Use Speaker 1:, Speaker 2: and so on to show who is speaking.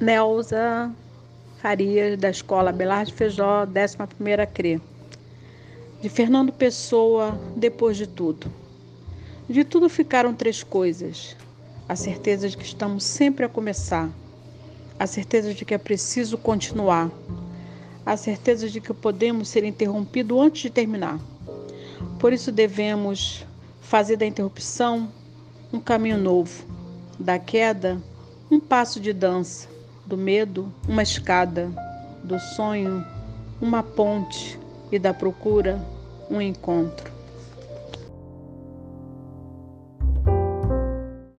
Speaker 1: Neuza Farias, da Escola Belarde Feijó, 11ª CRE. De Fernando Pessoa, depois de tudo. De tudo ficaram três coisas. A certeza de que estamos sempre a começar. A certeza de que é preciso continuar. A certeza de que podemos ser interrompidos antes de terminar. Por isso devemos fazer da interrupção um caminho novo, da queda um passo de dança do medo, uma escada, do sonho, uma ponte e da procura, um encontro.